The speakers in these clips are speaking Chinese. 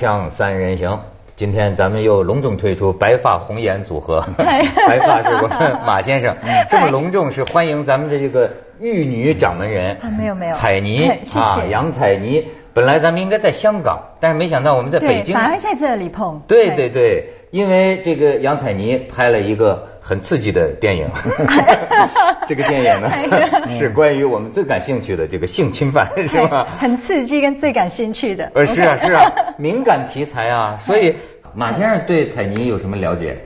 锵三人行，今天咱们又隆重推出白发红颜组合，白发是我们 马先生，这么隆重是欢迎咱们的这个玉女掌门人啊没有没有彩妮 啊，杨彩妮。本来咱们应该在香港，但是没想到我们在北，京。反而在这里碰。对对对，因为这个杨彩妮拍了一个很刺激的电影，这个电影呢 是关于我们最感兴趣的这个性侵犯，是吧？很刺激跟最感兴趣的。呃，是啊是啊，敏感题材啊，所以马先生对彩妮有什么了解？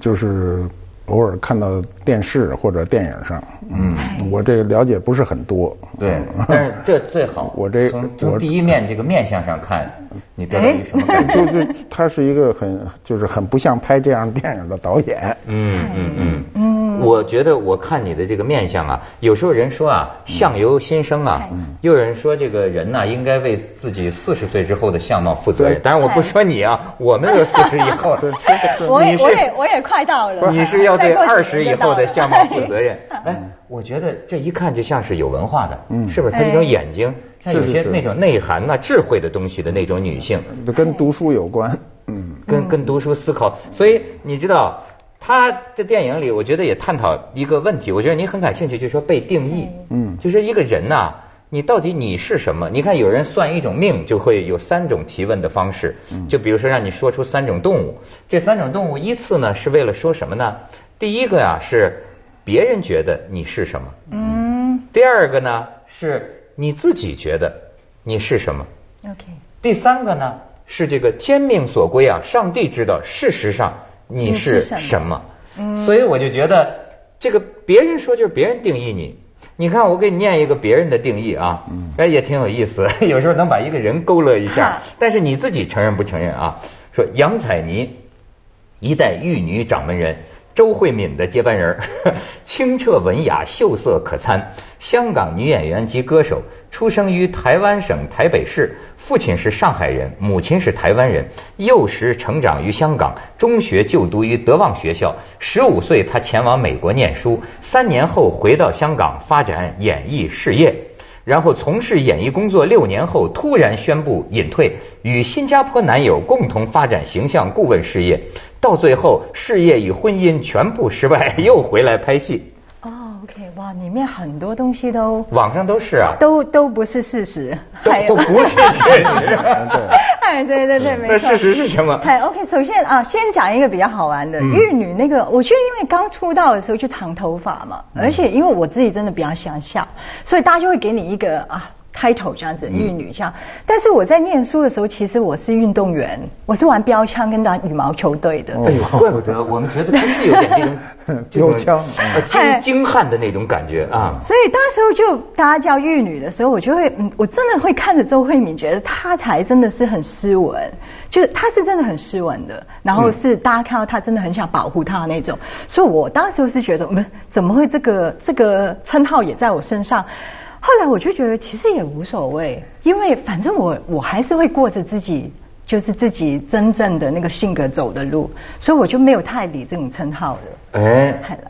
就是偶尔看到电视或者电影上，嗯，我这个了解不是很多。对嗯，但是这最好。我这从从我第一面这个面相上看，你得到一什么感觉？就是他是一个很就是很不像拍这样电影的导演。嗯嗯嗯嗯，我觉得我看你的这个面相啊，有时候人说啊，相由心生啊，又有人说这个人呐、应该为自己四十岁之后的相貌负责任。当然我不说你啊，我们都四十以后，我也我也我也快到了。你是要对二十以后的相貌负责任哎。哎，我觉得这一看就像是有文化的，嗯是不是？她这种眼睛，像有些那种内涵呐、智慧的东西的那种女性。跟读书有关，嗯，跟跟读书思考，所以你知道他的电影里，我觉得也探讨一个问题，我觉得你很感兴趣，就是说被定义，嗯。就是一个人呐、你到底你是什么？你看有人算一种命，就会有三种提问的方式，就比如说让你说出三种动物，这三种动物依次呢是为了说什么呢？第一个呀、是别人觉得你是什么，嗯。第二个呢是你自己觉得你是什么，，OK，第三个呢是这个天命所归啊，上帝知道，事实上你你是是什么，嗯。所以我就觉得这个别人说就是别人定义你。你看，我给你念一个别人的定义啊，哎，也挺有意思，有时候能把一个人勾勒一下，但是你自己承认不承认啊？说杨采妮，一代玉女掌门人，周慧敏的接班人儿，清澈文雅，秀色可餐，香港女演员及歌手，出生于台湾省台北市，父亲是上海人，母亲是台湾人，幼时成长于香港，中学就读于德望学校，十五岁他前往美国念书，三年后回到香港发展演艺事业。然后从事演艺工作六年后，突然宣布隐退，与新加坡男友共同发展形象顾问事业，到最后事业与婚姻全部失败，又回来拍戏。哦，OK，哇，里面很多东西都网上都是啊，都都不是事实，都都不是事实。哎，对对对，没错。那事实是什么？哎，OK，首先啊，先讲一个比较好玩的，嗯玉女那个，我觉得因为刚出道的时候就长头发嘛，嗯而且因为我自己真的比较喜欢笑，所以大家就会给你一个啊。开头这样子，玉女这样，但是我在念书的时候，其实我是运动员，我是玩标枪跟打羽毛球队的。哎呦，怪不得我们觉得真是有点 这种这种标枪。呃精精悍的那种感觉啊。所以当时候就大家叫玉女的时候，我就会，嗯，我真的会看着周慧敏，觉得她才真的是很斯文，就是她是真的很斯文的，然后是大家看到她真的很想保护她的那种，所以我当时是觉得，嗯，怎么会这个这个称号也在我身上？后来我就觉得其实也无所谓，因为反正我我还是会过着自己。就是自己真正的那个性格走的路，所以我就没有太理这种称号的。哎，太了。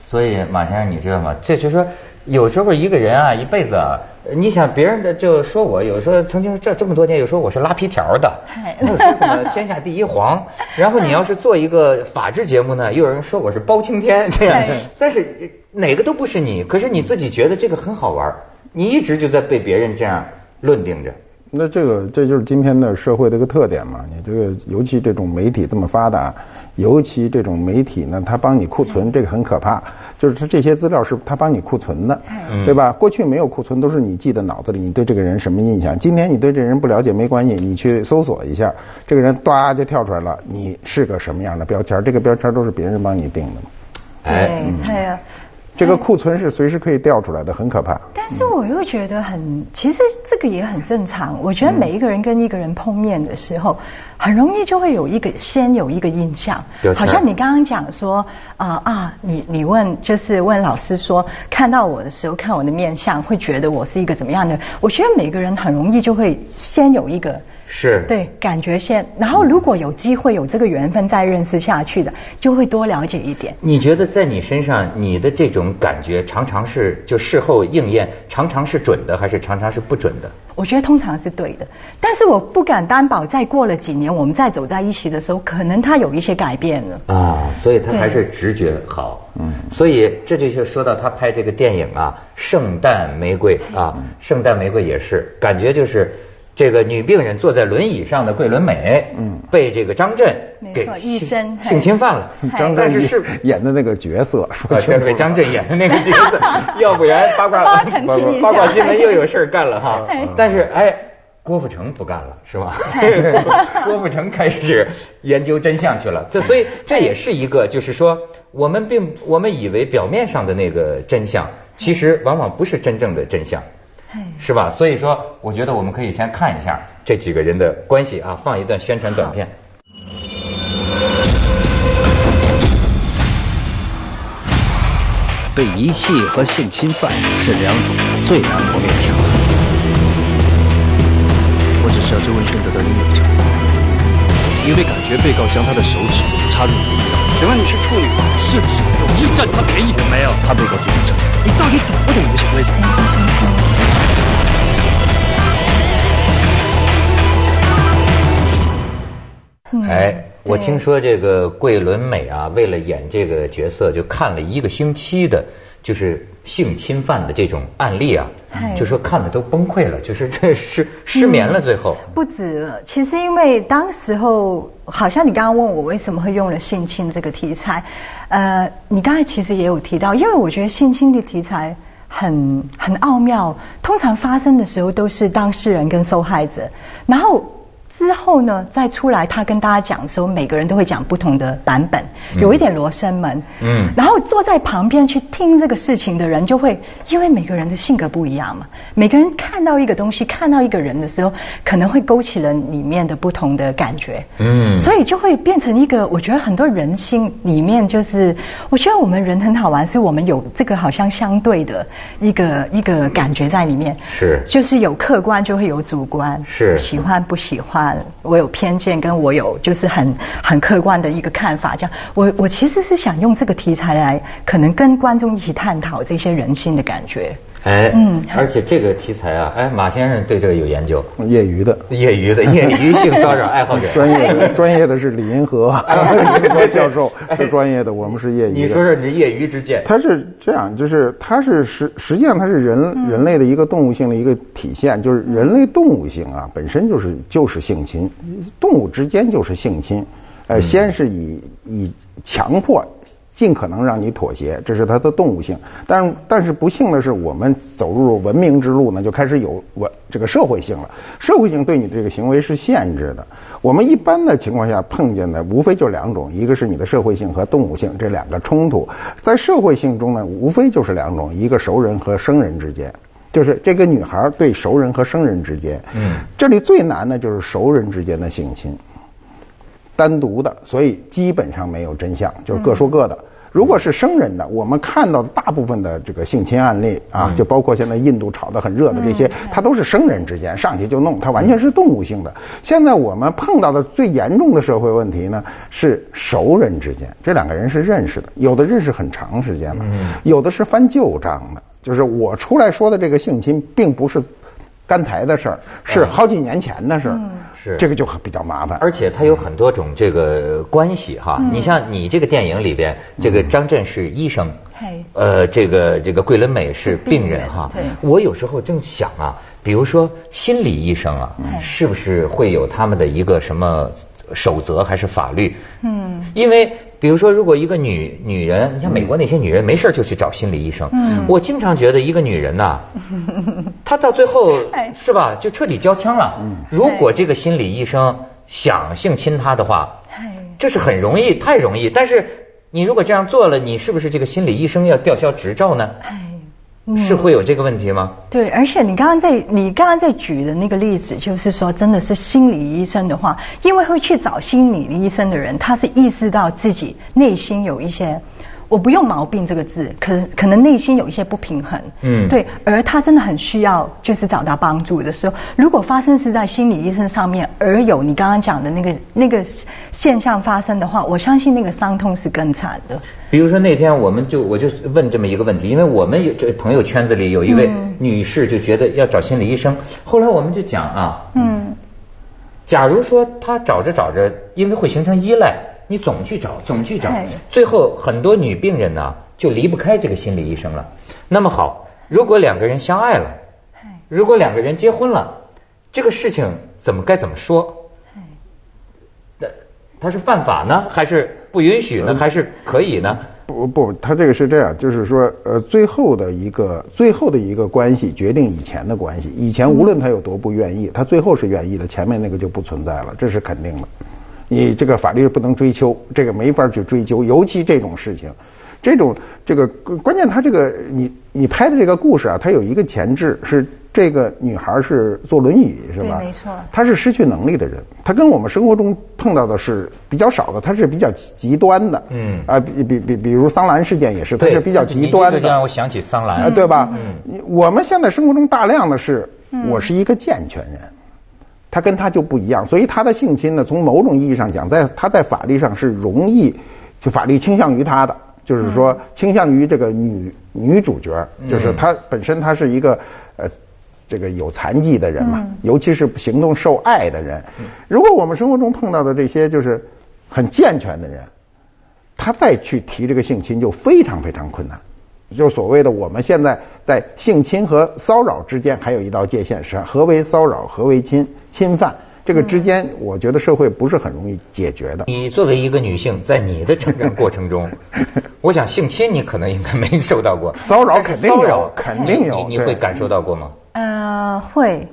所以马先生，你知道吗？这就是说，有时候一个人啊，一辈子啊，你想别人的就说我，有时候曾经这这么多年，有时候我是拉皮条的嗨，有说什么天下第一黄，然后你要是做一个法制节目呢，又有人说我是包青天这样对，但是哪个都不是你，可是你自己觉得这个很好玩，你一直就在被别人这样论定着。那这个这就是今天的社会的一个特点嘛。你这个尤其这种媒体这么发达，尤其这种媒体呢，它帮你库存，这个很可怕。就是它这些资料是它帮你库存的，嗯对吧？过去没有库存，都是你记在脑子里，你对这个人什么印象？今天你对这人不了解没关系，你去搜索一下，这个人哒就跳出来了，你是个什么样的标签？这个标签都是别人帮你定的嘛。哎，对，对啊。这个库存是随时可以调出来的，很可怕。但是我又觉得很，其实这个也很正常。我觉得每一个人跟一个人碰面的时候，很容易就会有一个先有一个印象好像你刚刚讲说啊、啊，你你问就是问老师说，看到我的时候看我的面相，会觉得我是一个怎么样的人？我觉得每个人很容易就会先有一个是对感觉先。然后如果有机会有这个缘分再认识下去的，就会多了解一点。你觉得在你身上，你的这种感觉常常是就事后应验，常常是准的，还是常常是不准的？我觉得通常是对的，但是我不敢担保，再过了几年，我们再走在一起的时候，可能他有一些改变了。啊，所以他还是直觉好。嗯，所以这就是说到他拍这个电影啊，《圣诞玫瑰》啊，《圣诞玫瑰》也是感觉就是这个女病人坐在轮椅上的桂纶镁，嗯，被这个张震给性性侵犯了。张震是 演的那个角色，对被，张震演的那个角色，要不然八卦八卦新闻又有事干了哈。但是哎。郭富城不干了，是吧？郭富城开始研究真相去了。这所以这也是一个，就是说，我们并我们以为表面上的那个真相，其实往往不是真正的真相，是吧？所以说，我觉得我们可以先看一下这几个人的关系啊，放一段宣传短片。被遗弃和性侵犯是两种最难磨灭的伤痕。要周文轩得到应有的惩罚，因为感觉被告将他的手指插入阴道。请问你是处女吗？是不是？我是占他便宜的。没有，他被告罪不证。你到底懂不懂这些规则？哎，我听说这个桂纶镁啊，为了演这个角色，就看了一个星期的。就是性侵犯的这种案例啊，就说看的都崩溃了，就是这失失眠了，最后不止。其实因为当时候，好像你刚刚问我为什么会用了性侵这个题材，呃，你刚才其实也有提到，因为我觉得性侵的题材很很奥妙，通常发生的时候都是当事人跟受害者，然后。之后呢，再出来他跟大家讲的时候，每个人都会讲不同的版本，有一点罗生门。嗯，然后坐在旁边去听这个事情的人，就会因为每个人的性格不一样嘛，每个人看到一个东西，看到一个人的时候，可能会勾起了里面的不同的感觉。嗯，所以就会变成一个，我觉得很多人心里面就是，我觉得我们人很好玩，是我们有这个好像相对的一个一个感觉在里面。是，就是有客观就会有主观，是喜欢不喜欢。我有偏见，跟我有就是很很客观的一个看法。这样，我我其实是想用这个题材来，可能跟观众一起探讨这些人性的感觉。哎，嗯，而且这个题材啊，哎，马先生对这个有研究，业余的，业余的，业余性骚扰爱好者，专业的，专业的是李银河，李银河教授是专业的，我们是业余。你说说你业余之见？他是这样，就是他是实实际上他是人人类的一个动物性的一个体现，就是人类动物性啊，本身就是就是性侵，动物之间就是性侵，呃，先是以以强迫。尽可能让你妥协，这是它的动物性。但但是不幸的是，我们走入文明之路呢，就开始有文这个社会性了。社会性对你这个行为是限制的。我们一般的情况下碰见的，无非就两种，一个是你的社会性和动物性这两个冲突。在社会性中呢，无非就是两种，一个熟人和生人之间，就是这个女孩对熟人和生人之间。嗯，这里最难的就是熟人之间的性侵。单独的，所以基本上没有真相，就是各说各的。如果是生人的，我们看到的大部分的这个性侵案例啊，就包括现在印度炒得很热的这些，它都是生人之间上去就弄，它完全是动物性的。现在我们碰到的最严重的社会问题呢，是熟人之间，这两个人是认识的，有的认识很长时间了，有的是翻旧账的。就是我出来说的这个性侵，并不是。刚才的事儿是好几年前的事儿，是这个就比较麻烦，而且它有很多种这个关系哈。你像你这个电影里边，这个张震是医生，呃，这个这个桂纶镁是病人哈。我有时候正想啊，比如说心理医生啊，是不是会有他们的一个什么守则还是法律？嗯，因为。比如说，如果一个女女人，你像美国那些女人，没事就去找心理医生。嗯，我经常觉得一个女人呐，她到最后是吧，就彻底交枪了。嗯，如果这个心理医生想性侵她的话，这是很容易，太容易。但是你如果这样做了，你是不是这个心理医生要吊销执照呢？是会有这个问题吗？对，而且你刚刚在你刚刚在举的那个例子，就是说，真的是心理医生的话，因为会去找心理医生的人，他是意识到自己内心有一些。我不用毛病这个字，可可能内心有一些不平衡，嗯对，而他真的很需要就是找到帮助的时候，如果发生是在心理医生上面，而有你刚刚讲的那个那个现象发生的话，我相信那个伤痛是更惨的。比如说那天我们就我就问这么一个问题，因为我们有这朋友圈子里有一位嗯女士就觉得要找心理医生，后来我们就讲啊，嗯，假如说她找着找着，因为会形成依赖，你总去找，总去找，最后很多女病人呢就离不开这个心理医生了。那么好，如果两个人相爱了，如果两个人结婚了，这个事情怎么该怎么说？那他是犯法呢，还是不允许呢，还是可以呢？不不，他这个是这样，就是说，呃，最后的一个最后的一个关系决定以前的关系。以前无论他有多不愿意，他最后是愿意的，前面那个就不存在了，这是肯定的。你这个法律不能追究，这个没法去追究，尤其这种事情，这种这个关键，他这个你你拍的这个故事啊，它有一个前置是这个女孩是坐轮椅是吧？对没错。她是失去能力的人，她跟我们生活中碰到的是比较少的，她是比较极端的。嗯。啊，比比比，比如桑兰事件也是，她是比较极端的。这让，我想起桑啊，兰，对吧？嗯。我们现在生活中大量的是，我是一个健全人，他跟他就不一样，所以他的性侵呢，从某种意义上讲，在他在法律上是容易，就法律倾向于他的，就是说倾向于这个女女主角，就是她本身她是一个呃。这个有残疾的人嘛，尤其是行动受碍的人，如果我们生活中碰到的这些就是很健全的人，他再去提这个性侵就非常非常困难。就所谓的我们现在在性侵和骚扰之间还有一道界限，是何为骚扰，何为侵侵犯，这个之间我觉得社会不是很容易解决的。你作为一个女性，在你的成长过程中，我想性侵你可能应该没受到过，骚扰肯定有骚扰肯定有你你会感受到过吗？呃，会。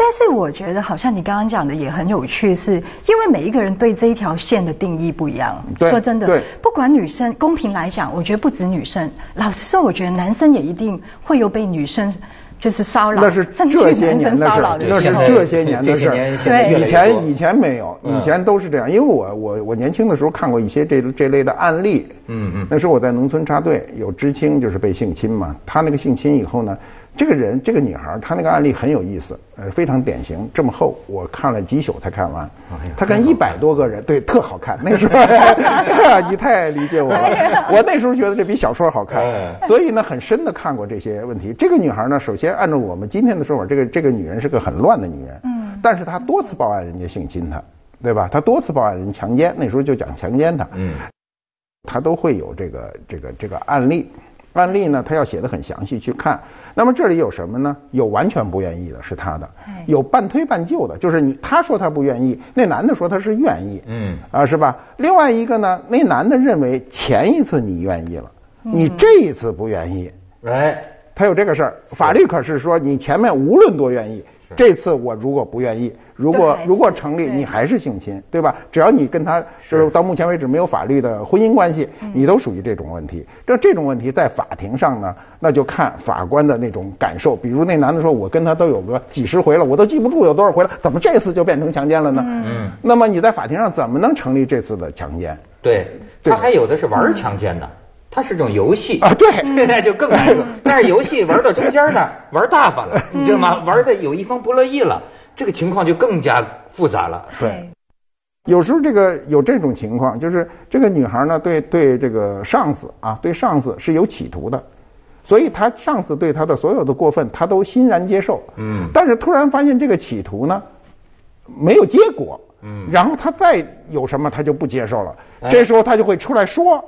但是我觉得好像你刚刚讲的也很有趣，是因为每一个人对这一条线的定义不一样。说真的，不管女生，公平来讲，我觉得不止女生。老实说，我觉得男生也一定会有被女生就是骚扰，那是这些年的事那是。这些年的事这些年儿。现在越来越多以前以前没有，嗯以前都是这样。因为我我我年轻的时候看过一些这这类的案例。嗯嗯那时候我在农村插队，有知青就是被性侵嘛。他那个性侵以后呢，这个人这个女孩，她那个案例很有意思，呃，非常典型，这么厚，我看了几宿才看完。她跟一百多个人，对，特好看。那时候 你太理解我了，我那时候觉得这比小说好看哎。所以呢，很深的看过这些问题。这个女孩呢，首先按照我们今天的说法，这个这个女人是个很乱的女人。嗯但是她多次报案人家性侵她，对吧？她多次报案人强奸，那时候就讲强奸她。嗯她都会有这个这个这个案例。案例呢，她要写的很详细去看。那么这里有什么呢？有完全不愿意的，是他的哎；有半推半就的，就是你他说他不愿意，那男的说他是愿意。嗯啊，是吧？另外一个呢，那男的认为前一次你愿意了，你这一次不愿意，哎，他有这个事儿。法律可是说你前面无论多愿意，这次我如果不愿意，如果如果成立，你还是性侵，对吧？只要你跟他就是到目前为止没有法律的婚姻关系，你都属于这种问题。这这种问题在法庭上呢，那就看法官的那种感受。比如那男的说，我跟他都有个几十回了，我都记不住有多少回了，怎么这次就变成强奸了呢？嗯那么你在法庭上怎么能成立这次的强奸？对，对他还有的是玩强奸的，它是种游戏啊对 现在就更难说。但是游戏玩到中间呢，玩大发了，你知道吗？玩的有一方不乐意了，这个情况就更加复杂了。对。有时候这个有这种情况，就是这个女孩呢，对对这个上司啊，对上司是有企图的，所以她上司对她的所有的过分，她都欣然接受。嗯但是突然发现这个企图呢，没有结果。嗯然后她再有什么，她就不接受了。哎这时候她就会出来说，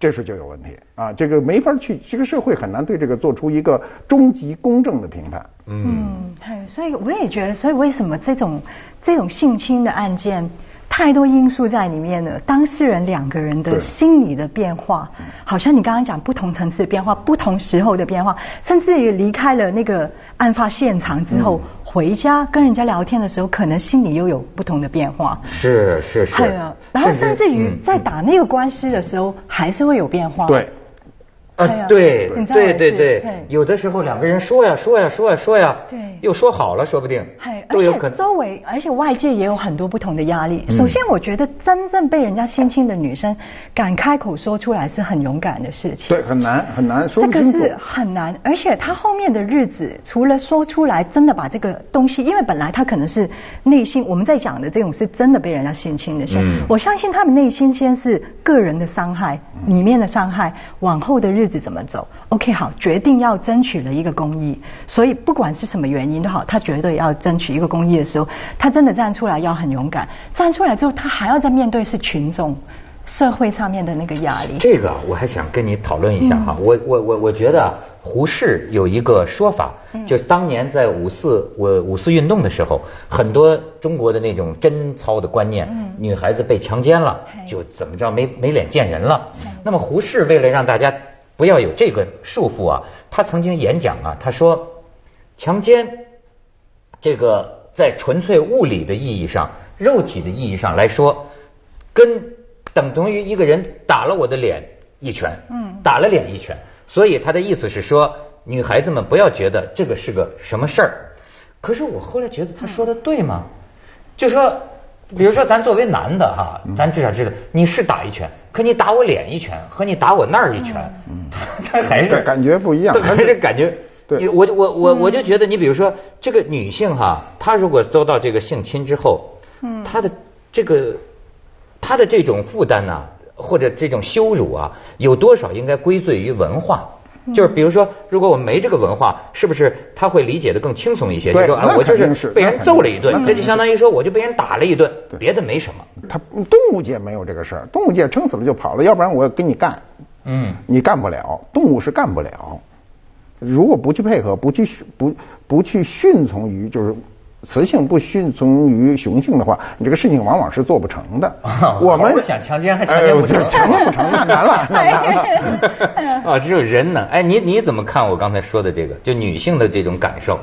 这时候就有问题啊！这个没法去，这个社会很难对这个做出一个终极公正的评判。嗯，嗯，对，所以我也觉得，所以为什么这种这种性侵的案件，太多因素在里面了。当事人两个人的心理的变化，好像你刚刚讲不同层次的变化，不同时候的变化，甚至于离开了那个案发现场之后，回家跟人家聊天的时候，可能心里又有不同的变化。是是是。对啊，然后甚至于嗯在打那个官司的时候，还是会有变化。对，啊对对对对，有的时候两个人说呀说呀说呀说呀，对又说好了，说不定嗨，而且都有可能。周围，而且外界也有很多不同的压力。嗯首先，我觉得真正被人家性侵的女生敢开口说出来是很勇敢的事情。对，很难很难说这个。是很难，而且她后面的日子，除了说出来，真的把这个东西，因为本来她可能是内心我们在讲的这种是真的被人家性侵的事，嗯我相信他们内心先是个人的伤害，里面的伤害，往后的日子怎么走？OK，好，决定要争取了一个公益，所以不管是什么原因都好，他绝对要争取一个公益的时候，他真的站出来要很勇敢，站出来之后，他还要再面对是群众。社会上面的那个压力，这个啊我还想跟你讨论一下哈，嗯。我我我我觉得啊胡适有一个说法，嗯。就当年在五四我五四运动的时候，很多中国的那种贞操的观念，嗯。女孩子被强奸了，就怎么着没没脸见人了。那么胡适为了让大家不要有这个束缚啊，他曾经演讲啊，他说强奸这个在纯粹物理的意义上、肉体的意义上来说，跟等同于一个人打了我的脸一拳，嗯打了脸一拳。所以他的意思是说，女孩子们不要觉得这个是个什么事儿。可是我后来觉得他说的对吗？就说，比如说咱作为男的哈，咱至少知道你是打一拳，可你打我脸一拳和你打我那儿一拳，他还是感觉不一样对还是感觉。对我我我我就觉得，你比如说这个女性哈，她如果遭到这个性侵之后，嗯她的这个她的这种负担呐、或者这种羞辱啊，有多少应该归罪于文化？就是比如说，如果我没这个文化，是不是他会理解的更轻松一些？就说啊，我就是被人揍了一顿这就相当于说我就被人打了一顿，别的没什么。他动物界没有这个事儿，动物界撑死了就跑了，要不然我要跟你干，嗯，你干不了，动物是干不了。如果不去配合，不去不不去顺从于就是雌性不顺从于雄性的话，你这个事情往往是做不成的。我们想强奸还强奸不成哎强奸不成，那难了，那 难了。啊，只有人呢。哎，你你怎么看我刚才说的这个？就女性的这种感受？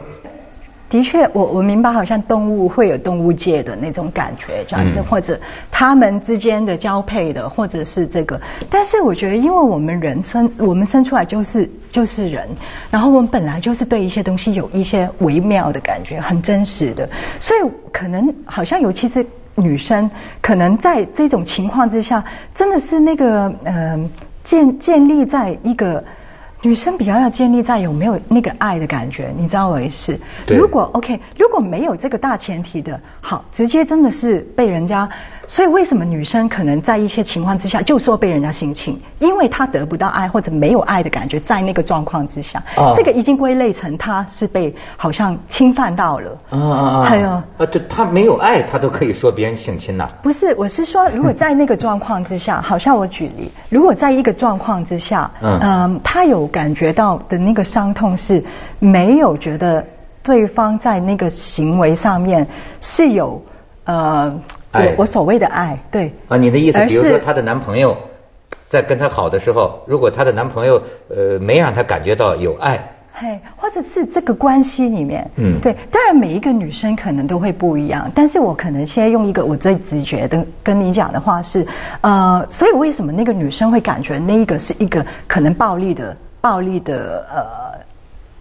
的确，我我明白，好像动物会有动物界的那种感觉，这样子，嗯或者他们之间的交配的，或者是这个。但是我觉得，因为我们人生，我们生出来就是就是人，然后我们本来就是对一些东西有一些微妙的感觉，很真实的，所以可能好像尤其是女生，可能在这种情况之下，真的是那个嗯、呃建建立在一个。女生比较要建立在有没有那个爱的感觉，你知道我意思？如果 OK，如果没有这个大前提的，好，直接真的是被人家，所以为什么女生可能在一些情况之下就说被人家性侵？因为她得不到爱或者没有爱的感觉，在那个状况之下，啊这个已经归类成她是被好像侵犯到了。啊啊啊！还有啊，对，她没有爱，她都可以说别人性侵呐。不是，我是说，如果在那个状况之下，好像我举例，如果在一个状况之下，嗯嗯，他有感觉到的那个伤痛是没有觉得对方在那个行为上面是有呃，爱。我我所谓的爱，对。啊，你的意思，比如说她的男朋友在跟她好的时候，如果她的男朋友呃没让她感觉到有爱，嘿，或者是这个关系里面，嗯。对，当然每一个女生可能都会不一样，但是我可能现在用一个我最直觉的跟你讲的话是，呃，所以为什么那个女生会感觉那一个是一个可能暴力的、暴力的呃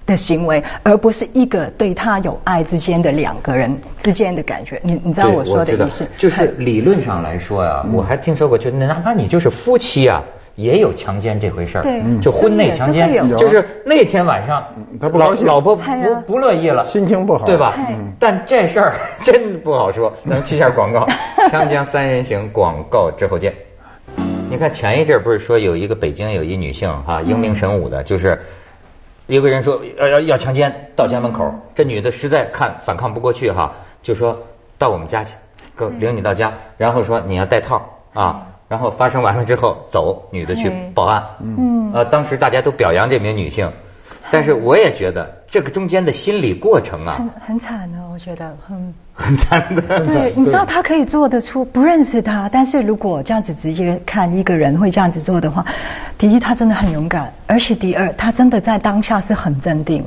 的行为，而不是一个对他有爱之间的两个人之间的感觉？你你知道我说的意思？就是理论上来说呀、我还听说过，就哪怕你就是夫妻啊。也有强奸这回事儿，对嗯就婚内强奸就是那天晚上他不老老婆不不乐意了，心情不好对吧哎？但这事儿真不好说，咱们去一下广告，《锵锵三人行》广告之后见。你看前一阵儿不是说有一个北京有一女性哈、英明神武的，就是有个人说要要要强奸到家门口，这女的实在看反抗不过去哈，就说到我们家去，哥领你到家，然后说你要带套啊，然后发生完了之后走，女的去嗯报案，嗯。呃，当时大家都表扬这名女性，但是我也觉得这个中间的心理过程啊很，很惨的，我觉得，很。很惨的。对，你知道他可以做得出，不认识他，但是如果这样子直接看一个人会这样子做的话，第一他真的很勇敢，而且第二他真的在当下是很镇定。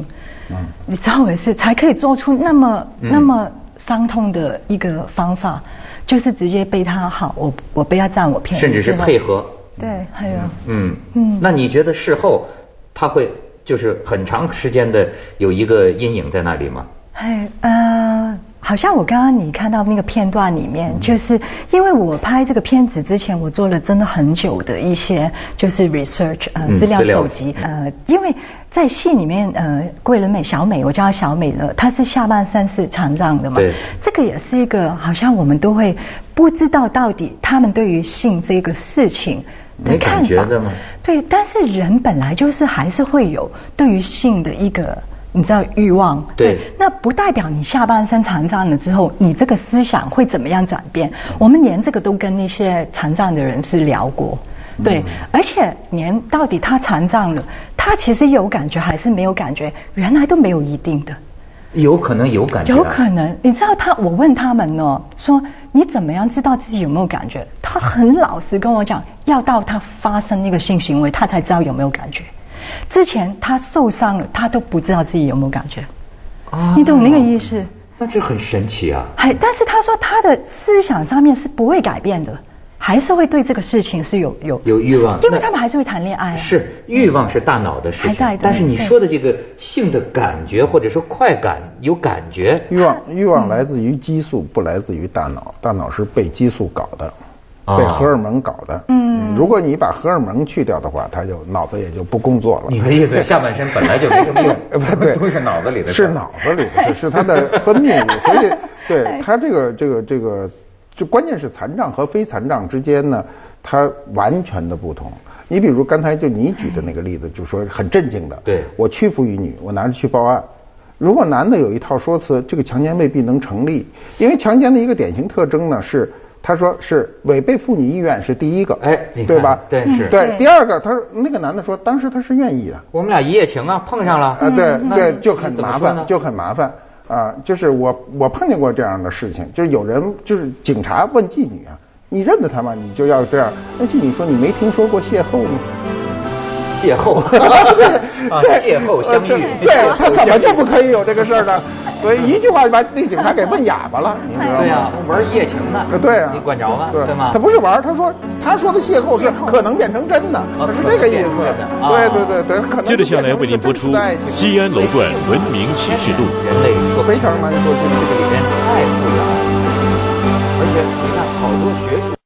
嗯，你知道我也是，才可以做出那么、嗯。那么伤痛的一个方法，就是直接被他好，我我被他占我便宜，甚至是配合。对，还有，嗯。嗯。那你觉得事后他会就是很长时间的有一个阴影在那里吗？哎，呃，好像我刚刚你看到那个片段里面，就是因为我拍这个片子之前，我做了真的很久的一些就是 research 呃嗯资料搜集，呃，因为在戏里面，呃，桂纶镁小美，我叫她小美了，她是下半身是残障的嘛，对这个也是一个好像我们都会不知道到底他们对于性这个事情。的没感看法觉的吗对，但是人本来就是还是会有对于性的一个你知道欲望，对那不代表你下半身残障了之后，你这个思想会怎么样转变？我们连这个都跟那些残障的人是聊过。对，而且连到底他残障了，他其实有感觉还是没有感觉，原来都没有一定的。有可能有感觉、啊，有可能，你知道他，我问他们呢，说你怎么样知道自己有没有感觉？他很老实跟我讲，要到他发生那个性行为，他才知道有没有感觉。之前他受伤了，他都不知道自己有没有感觉。啊你懂那个意思？那这很神奇啊！还，但是他说他的思想上面是不会改变的，还是会对这个事情是有有有欲望，因为他们还是会谈恋爱啊。是欲望是大脑的事情还在，但是你说的这个性的感觉或者说快感有感觉，欲望欲望来自于激素，不来自于大脑，大脑是被激素搞的，啊。被荷尔蒙搞的。嗯。如果你把荷尔蒙去掉的话，他就脑子也就不工作了。你的意思下半身本来就没什么用？呃 不对，都是脑子里的事是脑子里的事，是他的分泌物，所以对他这个这个这个，就关键是残障和非残障之间呢，它完全的不同。你比如刚才就你举的那个例子，就说很震惊的，对我屈服于女，我拿着去报案。如果男的有一套说辞，这个强奸未必能成立，因为强奸的一个典型特征呢是，他说是违背妇女意愿是第一个，哎对吧？对是对。第二个，他说那个男的说，当时他是愿意的，我们俩一夜情啊，碰上了啊，对对，就很麻烦，就很麻烦啊。就是我我碰见过这样的事情，就是有人就是警察问妓女啊，你认得他吗？你就要这样。那妓女说你没听说过邂逅吗？邂逅，对，邂逅相遇，对他怎么就不可以有这个事儿呢？所以一句话就把那警察给问哑巴了，对呀，玩夜情呢，对啊，你管着吗？对吗？他不是玩，他说他说的邂逅是可能变成真的，是这个意思。对对对对，可能。接着下来为您播出《西安楼段文明启示录》。人类说非常难说，这个里面太复杂了，而且你看好多学术。